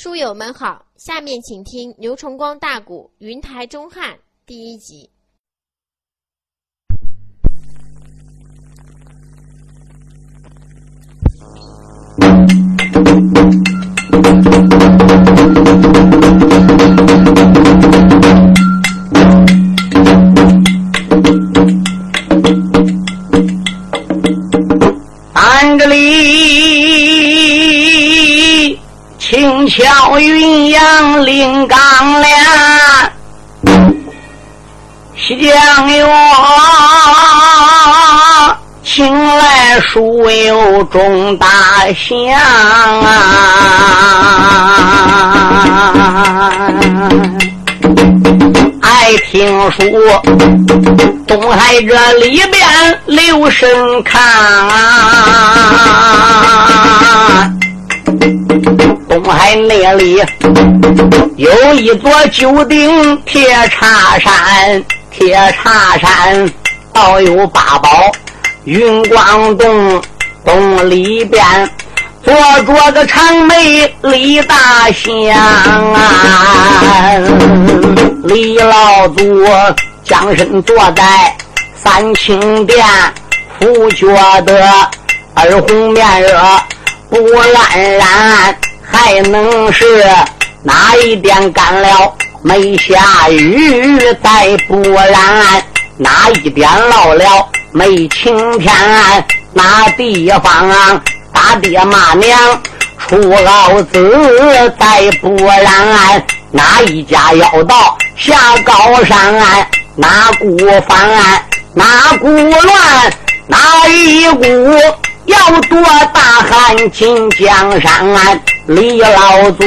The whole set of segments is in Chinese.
书友们好，下面请听牛崇光大鼓《云台钟汉》第一集。巧云阳临港梁，西江月请来书友众大祥啊！爱听书，东海这里边留神看啊！东海那里有一座九鼎铁叉山，铁叉山倒有八宝，云光洞洞里边坐着个长眉李大香啊，李老祖将身坐在三清殿，不觉得耳红面热不烂然，还能是哪一点干了没下雨，再不然哪一点落了没晴天，哪地方啊？打爹骂娘出老子，再不然哪一家要到下高山，哪股翻哪股乱，哪一股要夺大汉进江山，李老祖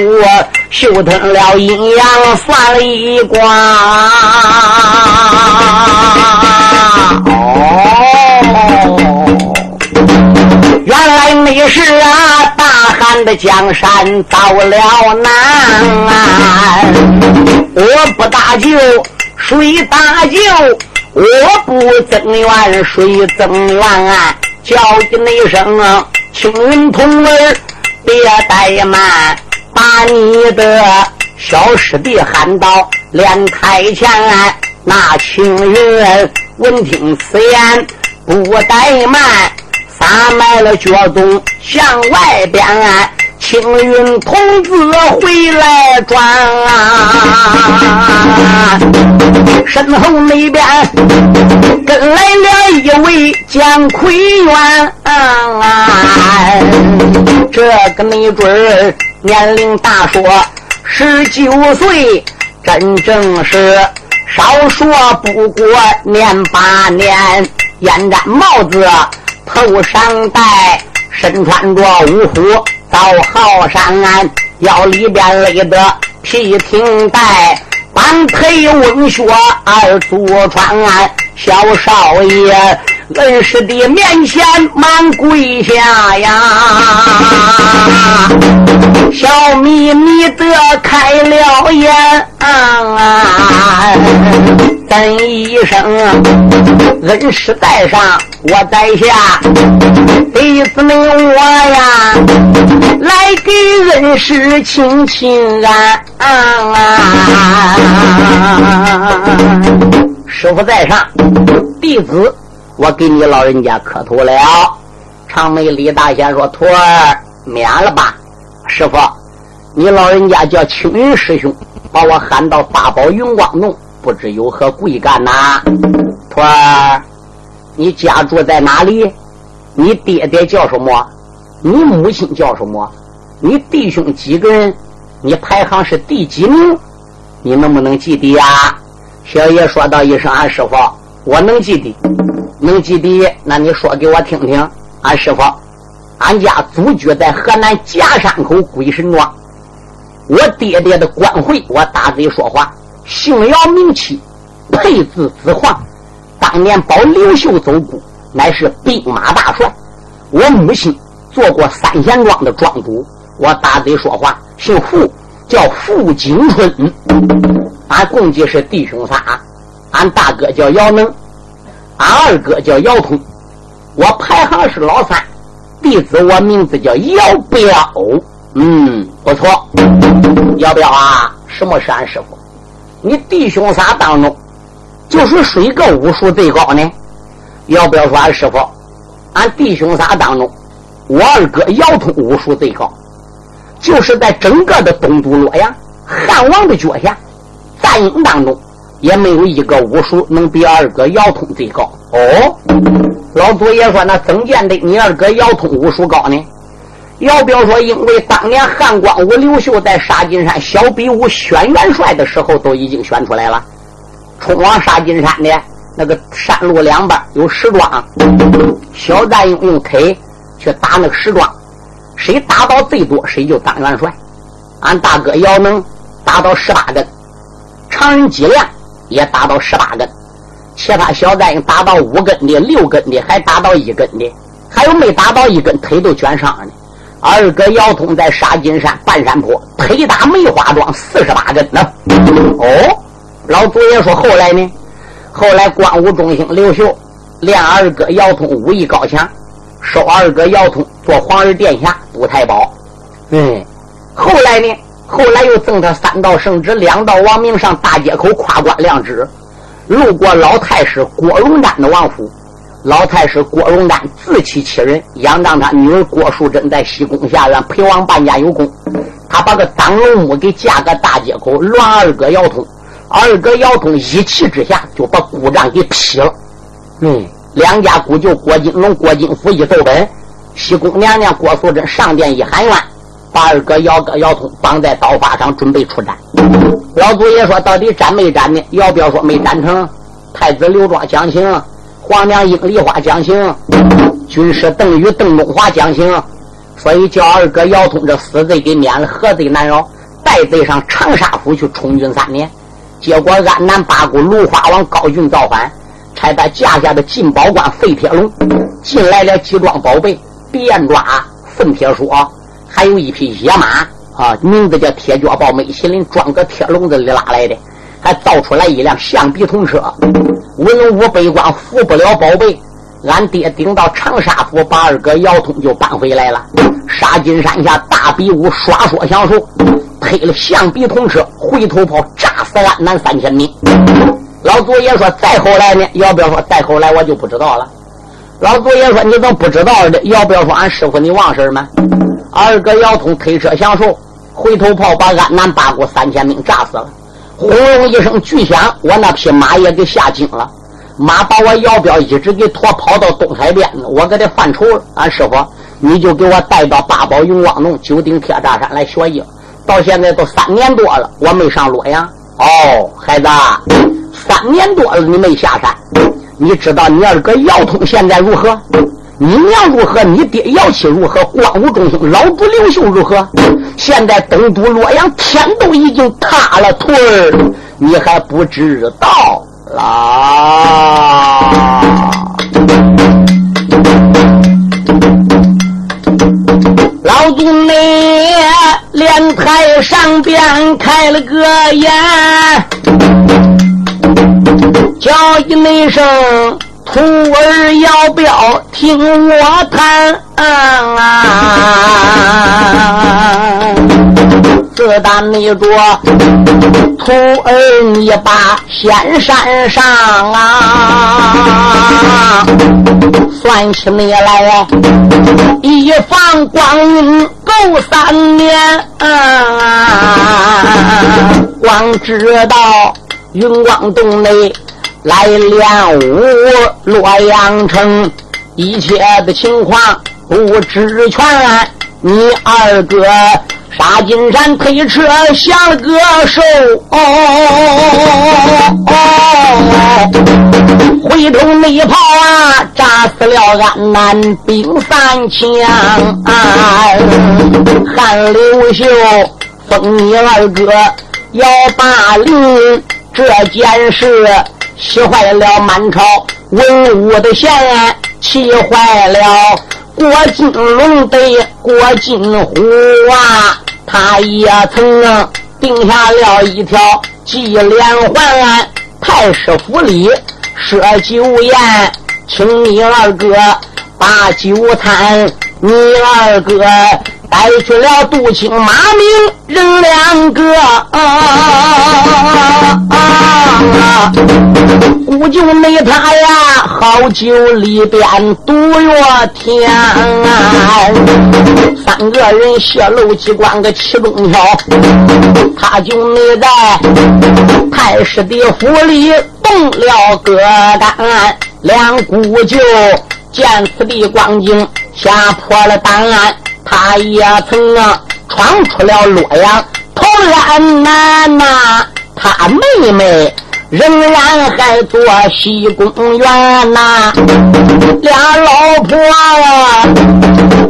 休吞了阴阳算了一卦。哦。原来你是啊，大汉的江山遭了难。我不搭救，谁搭救？我不增援，谁增援啊？叫一声啊，青云童儿，别怠慢，把你的小师弟喊到莲台前。那情人闻听此言，不怠慢。撒迈了脚踪向外边，青云童子回来转啊！身后那边跟来了一位姜奎元，这个没准儿年龄大说十九岁，真正是少说不过年八年，烟毡帽子。头上戴，身穿着五虎到好衫，腰里边勒得皮挺带，半配温靴二足穿。小少爷恩师的面前满跪下呀，笑眯眯的开了眼。怎一声恩师在上，我在下，弟子们我呀，来给恩师请请安。师傅在上，弟子我给你老人家磕头了。长眉李大仙说：“徒儿免了吧，师傅，你老人家叫青云师兄，把我喊到八宝云光洞。”不知有何贵干呐，徒儿，你家住在哪里？你爹爹叫什么？你母亲叫什么？你弟兄几个人？你排行是第几名？你能不能记得呀？小爷说道一声：“俺师傅，我能记得，能记得。那你说给我听听。俺师傅，俺家祖居在河南夹山口鬼神庄。我爹爹的官讳，我大嘴说话。”姓姚名七，配字子黄。当年保刘秀走孤，乃是兵马大帅。我母亲做过三贤庄的庄主。我大嘴说话，姓傅，叫傅景春。俺共计是弟兄仨。俺大哥叫姚能，俺二哥叫姚通，我排行是老三。弟子我名字叫姚彪。嗯，不错。要不要啊？什么是俺师傅？你弟兄仨当中，就是谁个武术最高呢？要不要说俺师傅？俺弟兄仨当中，我二哥姚通武术最高，就是在整个的东都洛阳汉王的脚下，战营当中也没有一个武术能比二哥姚通最高。哦，老祖爷说那怎见的你二哥姚通武术高呢？姚彪说，因为当年汉光武刘秀在沙金山小比武选元帅的时候，都已经选出来了，冲往沙金山的。那个山路两边有石桩，小战用用腿去打那个石桩，谁打到最多，谁就当元帅。俺大哥姚能打到十八根，常人脊梁也打到十八根，其他小战用打到五根的、六根的，还打到一根的，还有没打到一根腿都卷上呢。二哥姚通在沙金山半山坡陪打梅花桩四十八根呢。哦，老祖爷说后来呢？后来，光武中兴刘秀练二哥姚通武艺高强，收二哥姚通做皇儿殿下督太保。嗯，后来呢？后来又赠他三道圣旨，两道王命上大街口跨关亮旨。路过老太师郭荣瞻的王府，老太师郭荣瞻自欺欺人，仰仗他女儿郭淑珍在西宫下院陪王半家有功，他把个当龙母给嫁个大街口，乱二哥姚通。二哥姚通一气之下就把姑丈给劈了。嗯，两家姑舅郭金龙、郭金福一奏本，西宫娘娘郭素贞上殿一喊冤，把二哥姚哥姚通绑在刀法上，准备出战。老祖爷说：“到底斩没斩呢？”姚彪说：“没斩成。”太子刘庄讲情，皇娘英梨花讲情，军师邓禹、邓中华讲情，所以叫二哥姚通这死罪给免了，何罪难饶？带罪上长沙府去充军三年。结果，安南八股芦花王高俊造反，差他架下的进宝官废铁笼进来了几桩宝贝：变抓、粪铁锁，还有一匹野马啊，名字叫铁脚豹美麒麟，装个铁笼子里拉来的，还造出来一辆象鼻铜车。文武百官扶不了宝贝，俺爹顶到长沙府，把二哥姚通就搬回来了。沙金山下大比武，耍说相术。推了象鼻铜车，回头炮炸死安南三千名。老祖爷说：“再后来呢？”要不要说再后来？我就不知道了。老祖爷说：“你怎么不知道的？要不要说俺师傅你忘事吗？”二哥姚通推车降术，回头炮把安南八国三千名炸死了。轰隆一声巨响，我那匹马也给吓惊了。马把我姚彪一直给拖跑到东海边，我给他犯愁了。俺师傅，你就给我带到八宝云光洞九鼎铁栅山来学艺。到现在都三年多了，我没上洛阳。哦，孩子，三年多了你没下山，你知道你二哥姚通现在如何？你娘如何？你爹姚七如何？光武中兴老主刘秀如何？现在东都洛阳天都已经塌了腿儿，你还不知道啦？老祖你莲台上边开了个眼，叫一声徒儿要不要听我谈啊？自打你着徒儿你把仙山上啊，算起你来，一放光阴够三年啊，光知道云光洞内来练武，洛阳城一切的情况不知全，你二哥。沙金山推车下了个手，回头内炮啊，炸死了安南兵三千。韩刘秀封你二哥要霸陵，这件事气坏了满朝文武的贤，气坏了。郭金龙的郭金虎啊，他也曾定下了一条计连环，太师府里设酒宴，请你二哥把酒餐，你二哥带去了杜青、马明人两个。啊古就没他呀，好酒里边毒药天。三个人泄露机关个其中条，他就没在太师的府里动了个胆。两姑舅见此的光景，吓破了胆。他也曾啊闯出了洛阳投安南呐，他妹妹仍然还做西宫员呐，俩老婆啊，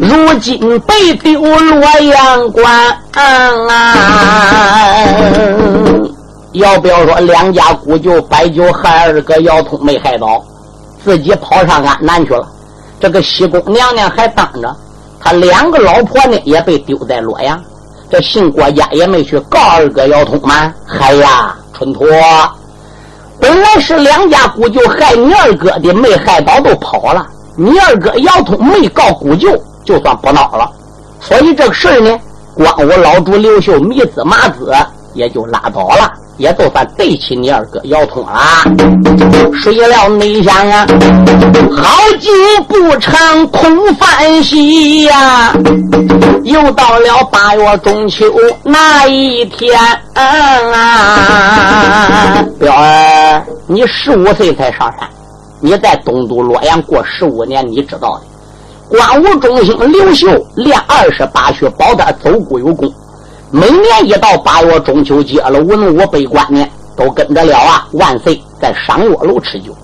如今被丢洛阳关啊！要不要说两家姑舅摆酒害二哥姚通没害到，自己跑上安南去了？这个西宫娘娘还当着。他两个老婆呢，也被丢在洛阳。这姓郭家也没去告二哥姚通吗？嗨呀，春托，本来是两家姑舅害你二哥的，没害到都跑了。你二哥姚通没告姑舅，就算不闹了。所以这个事儿呢，光我老主刘秀迷子麻子也就拉倒了。也都算对起你二哥姚通了。谁料内想啊，好景不长空欢喜呀，又到了八月中秋那一天啊！彪儿，你十五岁才上山，你在东都洛阳过十五年，你知道的。光武中兴刘秀练二十八曲宝丹，走古有功。每年一到八月中秋节了，文武百官呢都跟着了啊！万岁在赏月楼吃酒，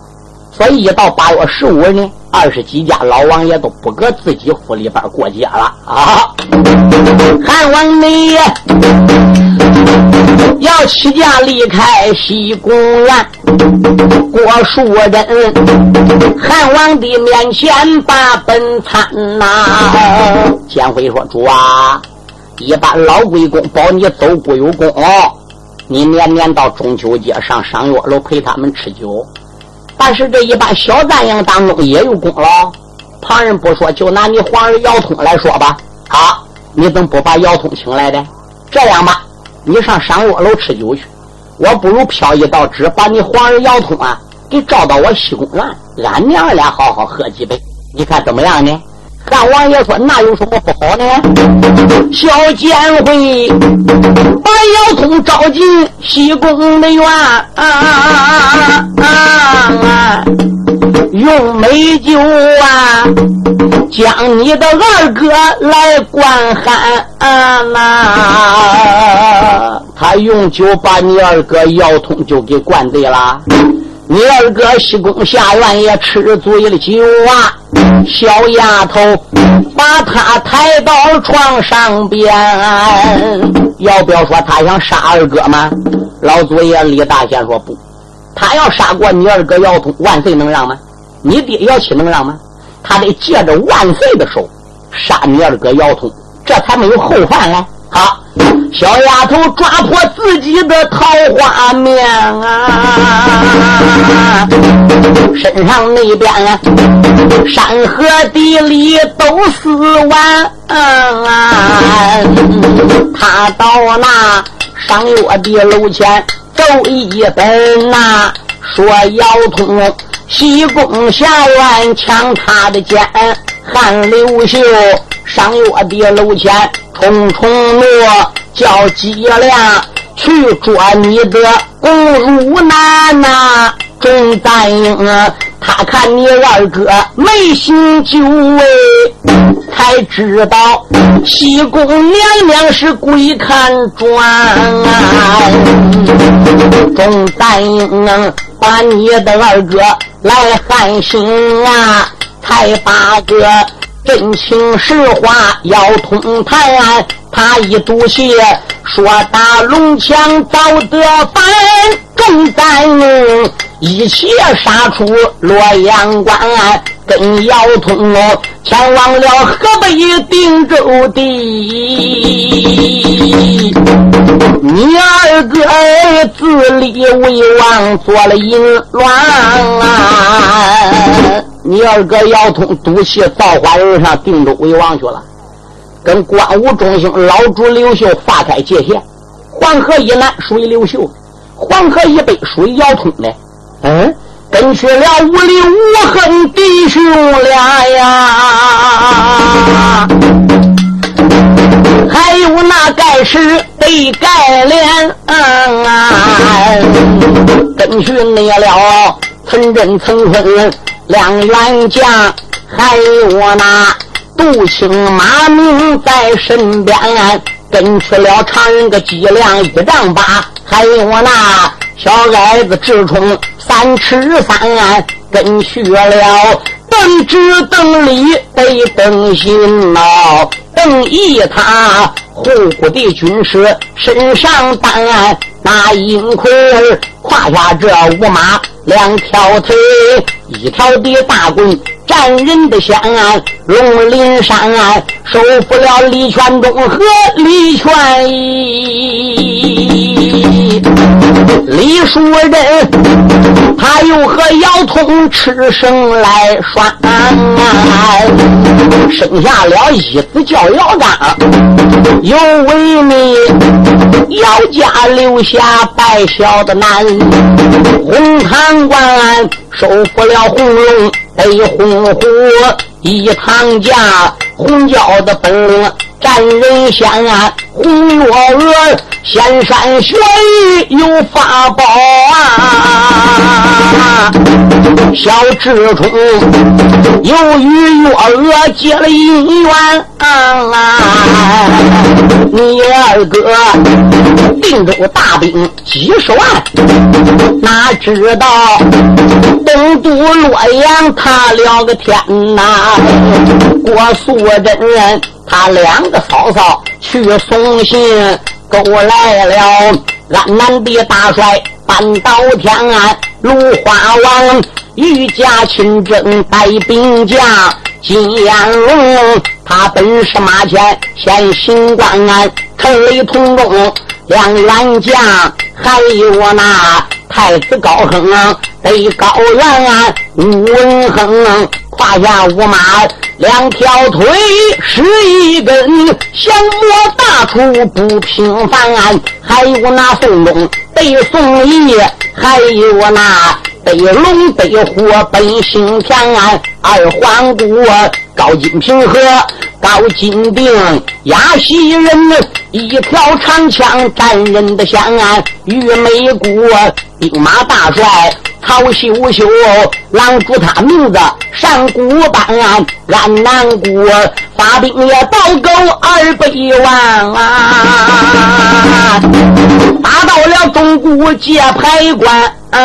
所以一到八月十五呢，二十几家老王爷都不搁自己府里边过节了啊！汉王你要起驾离开西宫院，郭树人，汉王的面前把本参呐。建辉说：“主啊。”一般老贵公保你走固有功，你年年到中秋节上赏月楼陪他们吃酒。但是这一般小赞营当中也有功劳。旁人不说，就拿你皇儿姚通来说吧。啊，你怎么不把姚通请来的？这样吧，你上赏月楼吃酒去。我不如飘一道纸，把你皇儿姚通啊给召到我西宫院，俺娘俩好好喝几杯。你看怎么样呢？汉王爷说：“那有什么不好呢？”小监会把姚通召进西宫的院，用美酒啊，将你的二哥来灌寒。他用酒把你二哥姚通就给灌醉了。你二哥西宫下院也吃醉了酒啊，小丫头把他抬到床上边，要不要说他想杀二哥吗？老祖爷李大仙说不，他要杀过你二哥姚通，万岁能让吗？你爹姚七能让吗？他得借着万岁的手杀你二哥姚通，这才没有后患嘞。好。小丫头抓破自己的桃花面啊，身上那边山河地理都死完。他到那上月的楼前走一本呐，说要通西宫下院抢他的剑，韩刘秀上我的楼前冲冲落。叫姬亮去捉你的公主难呐，钟赞英，他看你二哥没心救哎，才知道西宫娘娘是鬼看转。钟赞英把你的二哥来寒心啊，才把个真情实话要通谈。他一赌气，说打龙枪遭得反，众赞英一起杀出洛阳关，跟姚通前往了河北定州地。你二哥自立为王，做了淫乱啊！你二哥姚通赌气造花人上定州为王去了。跟关武中兴老主刘秀划开界限。黄河以南属于刘秀，黄河以北属于姚通的。嗯，跟去了无里无恨弟兄俩呀，还有那盖世得盖脸，跟去灭了陈真、陈坤两员将，还有我那杜青、马明在身边。跟去了常人个脊梁一丈八，还有我那小矮子直冲三尺三，跟去了邓直、邓礼得邓新呐，邓义他护国的军师身上担，那银盔儿胯下这五马两条腿，一条的大棍。战人的香，龙鳞山收服了李全忠和李全义。李树人他又和姚通吃生来耍，生下了一子叫姚刚，又为你要家留下败小的男，红堂官收服了红龙。被红火一堂家，红椒的本领战人香啊，红月娥仙山雪域有法宝啊，小智冲又与月娥结了姻缘啊，你二哥定州大兵几十万，哪知道东都洛阳他了个天呐，郭素真人。他两个嫂嫂去送信，勾来了安南的大帅半岛天安芦花王御驾亲征带兵将金延龙，他本是马前先行官安陈雷同中两员将，还有那太子高亨得高原吴文亨。胯下五马两条腿，是一根降魔大出不平凡。还有那宋东被宋义，还有那被龙被虎奔行天安二环谷高金平和高金定压西人一条长枪战人的香安玉梅谷兵马大帅。好羞羞哦，狼主他名字上古般狼，俺难过。发兵也倒够二百万啊！打到了中古界牌关。啊！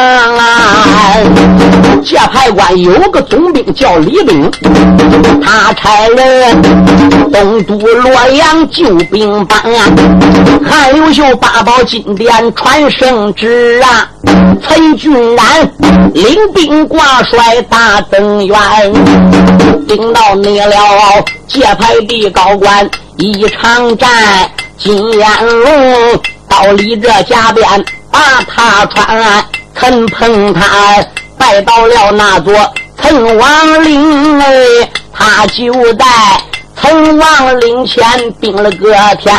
界牌关有个总兵叫李炳，他差人东都洛阳救兵帮，韩刘秀八宝金殿传圣旨啊！陈俊然领兵挂帅大增援，顶到你了界牌的高官一场战，金烟龙到里这家边把他传。陈鹏他拜到了那座陈王陵哎，他就在陈王陵前定了个天，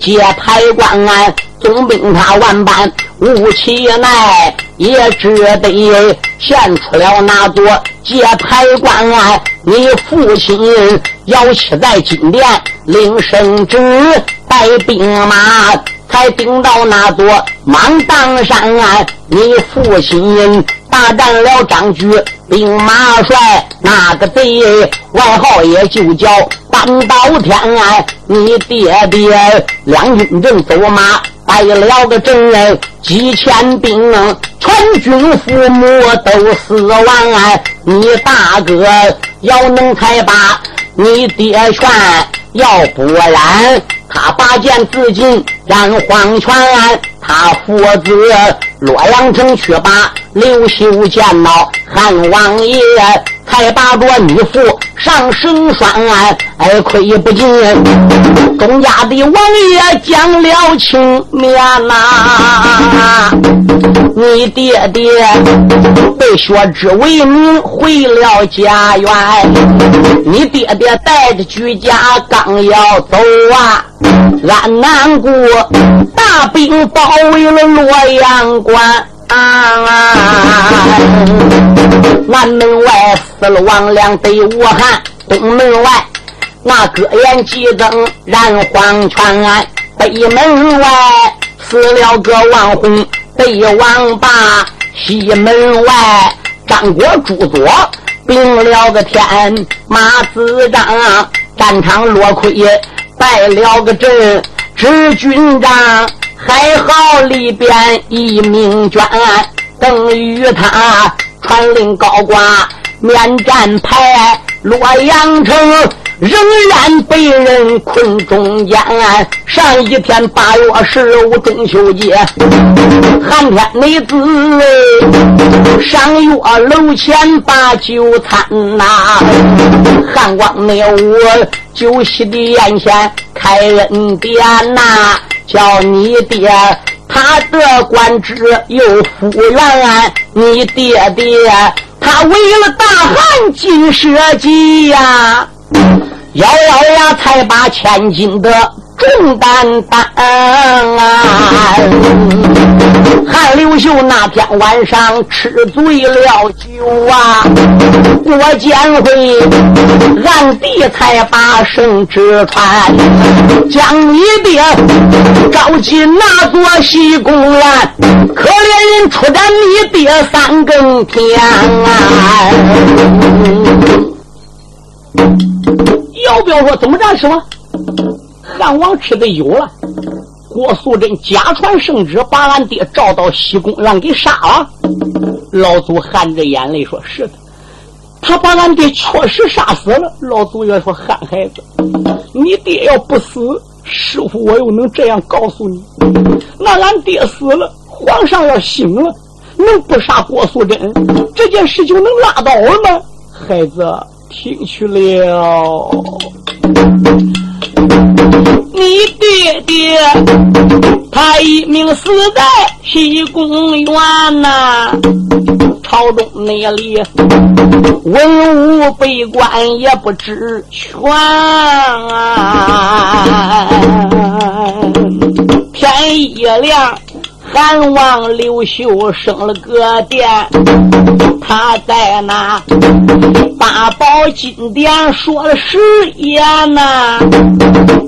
接牌关总兵他万般吴其奈，也只得献出了那座接牌关案。你父亲要起在金殿领圣旨，带兵马。才顶到那座芒砀山，你父亲大战了张举兵马帅，那个贼外号也就叫半岛天安。你爹爹两军阵走马带了个阵人几千兵，全军覆没都死完。你大哥要能才把你爹劝，要不然。他拔剑自尽，让黄泉，他父子洛阳城去把刘秀见到汉王爷，才把着女妇上绳拴，哎，亏不尽东家的王爷讲了情面呐，你爹爹被削职为民回了家园，你爹爹带着居家刚要走啊，俺南国大兵包围了洛阳关。啊！南门外死了王良得武汉，东门外那歌宴激灯燃黄泉，北门外死了个王洪得王霸，西门外张国朱佐并了个天，马子张战场落亏败了个阵，知军长。还好里边一名眷，等于他传令高挂免战牌，洛阳城仍然被人困中间。上一天八月十五中秋节，寒天没滋味，上月楼前把酒餐呐，汉光那屋酒席的宴前开恩典呐。叫你爹，他得官职又复原。你爹爹，他为了大汉尽社稷呀，咬咬牙才把千金的。重担担啊！韩刘秀那天晚上吃醉了酒啊，过监会暗地才把圣旨传，将你爹召集那座西宫院，可怜人出战你爹三更天啊！要不要说怎么战是吗？汉王吃的有了，郭素贞假传圣旨，把俺爹召到西宫让给杀了。老祖含着眼泪说：“是的，他把俺爹确实杀死了。”老祖也说：“汉孩子，你爹要不死，师傅我又能这样告诉你？那俺爹死了，皇上要醒了，能不杀郭素贞？这件事就能拉倒了吗？孩子，听去了。”你爹爹，他一命死在西宫园呐。朝中那里文武百官也不知全。天一亮。韩王刘秀生了个殿，他在那八宝金殿说了誓言呐。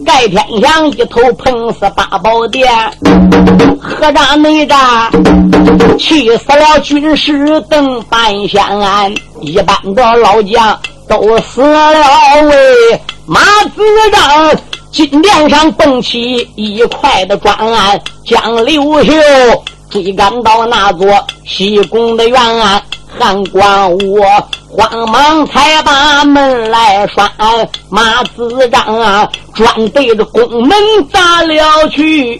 盖天祥一头碰死八宝殿，何战没战，气死了军师邓半仙，一般的老将都死了喂，马子张。金殿上蹦起一块的砖，将刘秀追赶到那座西宫的院，汉光武慌忙才把门来拴，马子张啊，专对着宫门砸了去。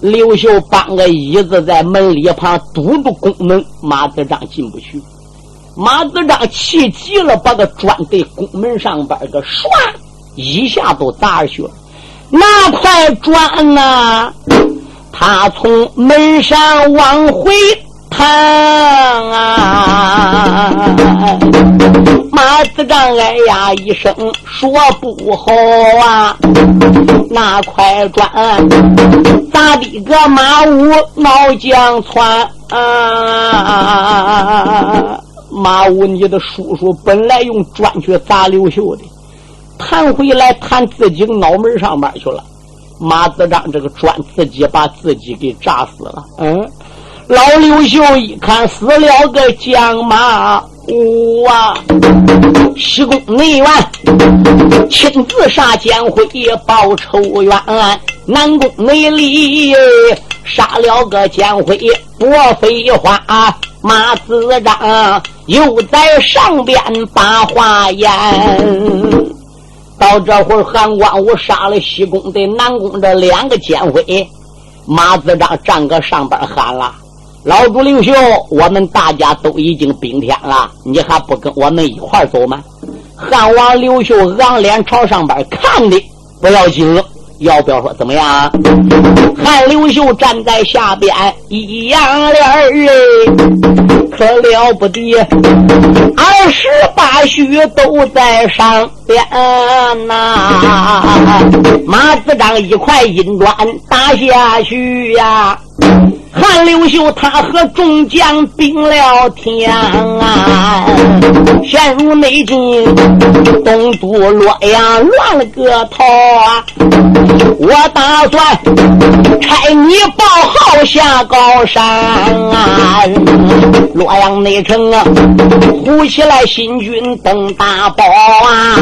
刘秀搬个椅子在门里旁堵住宫门，马子张进不去。马子章气急了，把个砖对宫门上边个唰一下都砸去了。那块砖呐，他从门上往回弹啊！马子章哎呀一声说不好啊！那块砖砸的个马屋脑浆窜啊！马武，你的叔叔本来用砖去砸刘秀的，弹回来弹自己脑门上面去了。马子章这个砖自己把自己给炸死了。嗯，老刘秀一看死了个将马武啊，西宫内院亲自杀监会报仇冤，南宫内里杀了个监会不废话。马子章又在上边把话言，到这会儿，韩光武杀了西宫的南宫这两个监徽，马子章站个上边喊了：“老主刘秀，我们大家都已经兵天了，你还不跟我们一块走吗？汉王刘秀昂脸朝上边看的不要紧，了要不要说怎么样？汉刘秀站在下边一样脸儿哎可了不得，二十八宿都在上边呐，马子张一块银砖打下去呀。韩刘秀他和众将并了天，陷入内境，东都洛阳乱了个套啊！我打算差你报号下高山啊，洛阳内城啊，呼起来新军登大宝啊，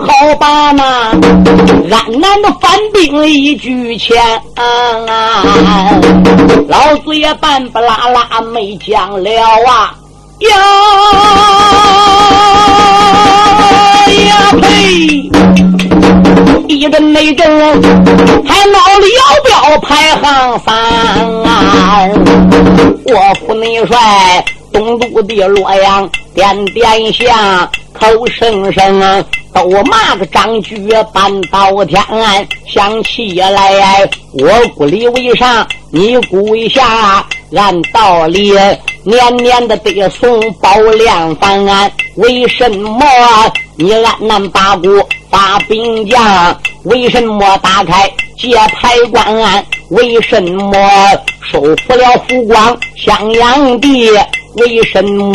好把那安南的反兵一举前啊！老子也半不拉拉没讲了啊！呀呀呸！一阵没阵，还闹了摇标排行三啊！我府内帅东都的洛阳，点点响，口声声。都骂个张举半到天安，想起来，我姑里为上，你姑为下，按道理年年的得送宝粮饭，为什么你按南八股发兵将？为什么打开界牌关？为什么收复了福光襄阳地？为什么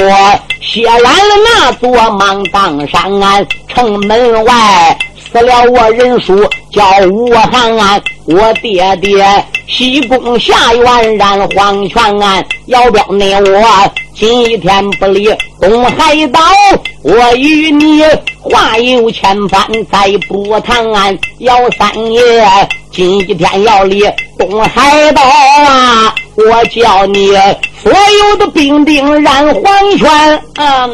写完了那座芒砀山？城门外死了我人叔叫武汉，我爹爹西宫下院染黄泉案，要表你我今天不离东海岛，我与你话有千番再不谈。姚三爷今天要离东海岛啊，我叫你所有的兵丁染黄泉啊！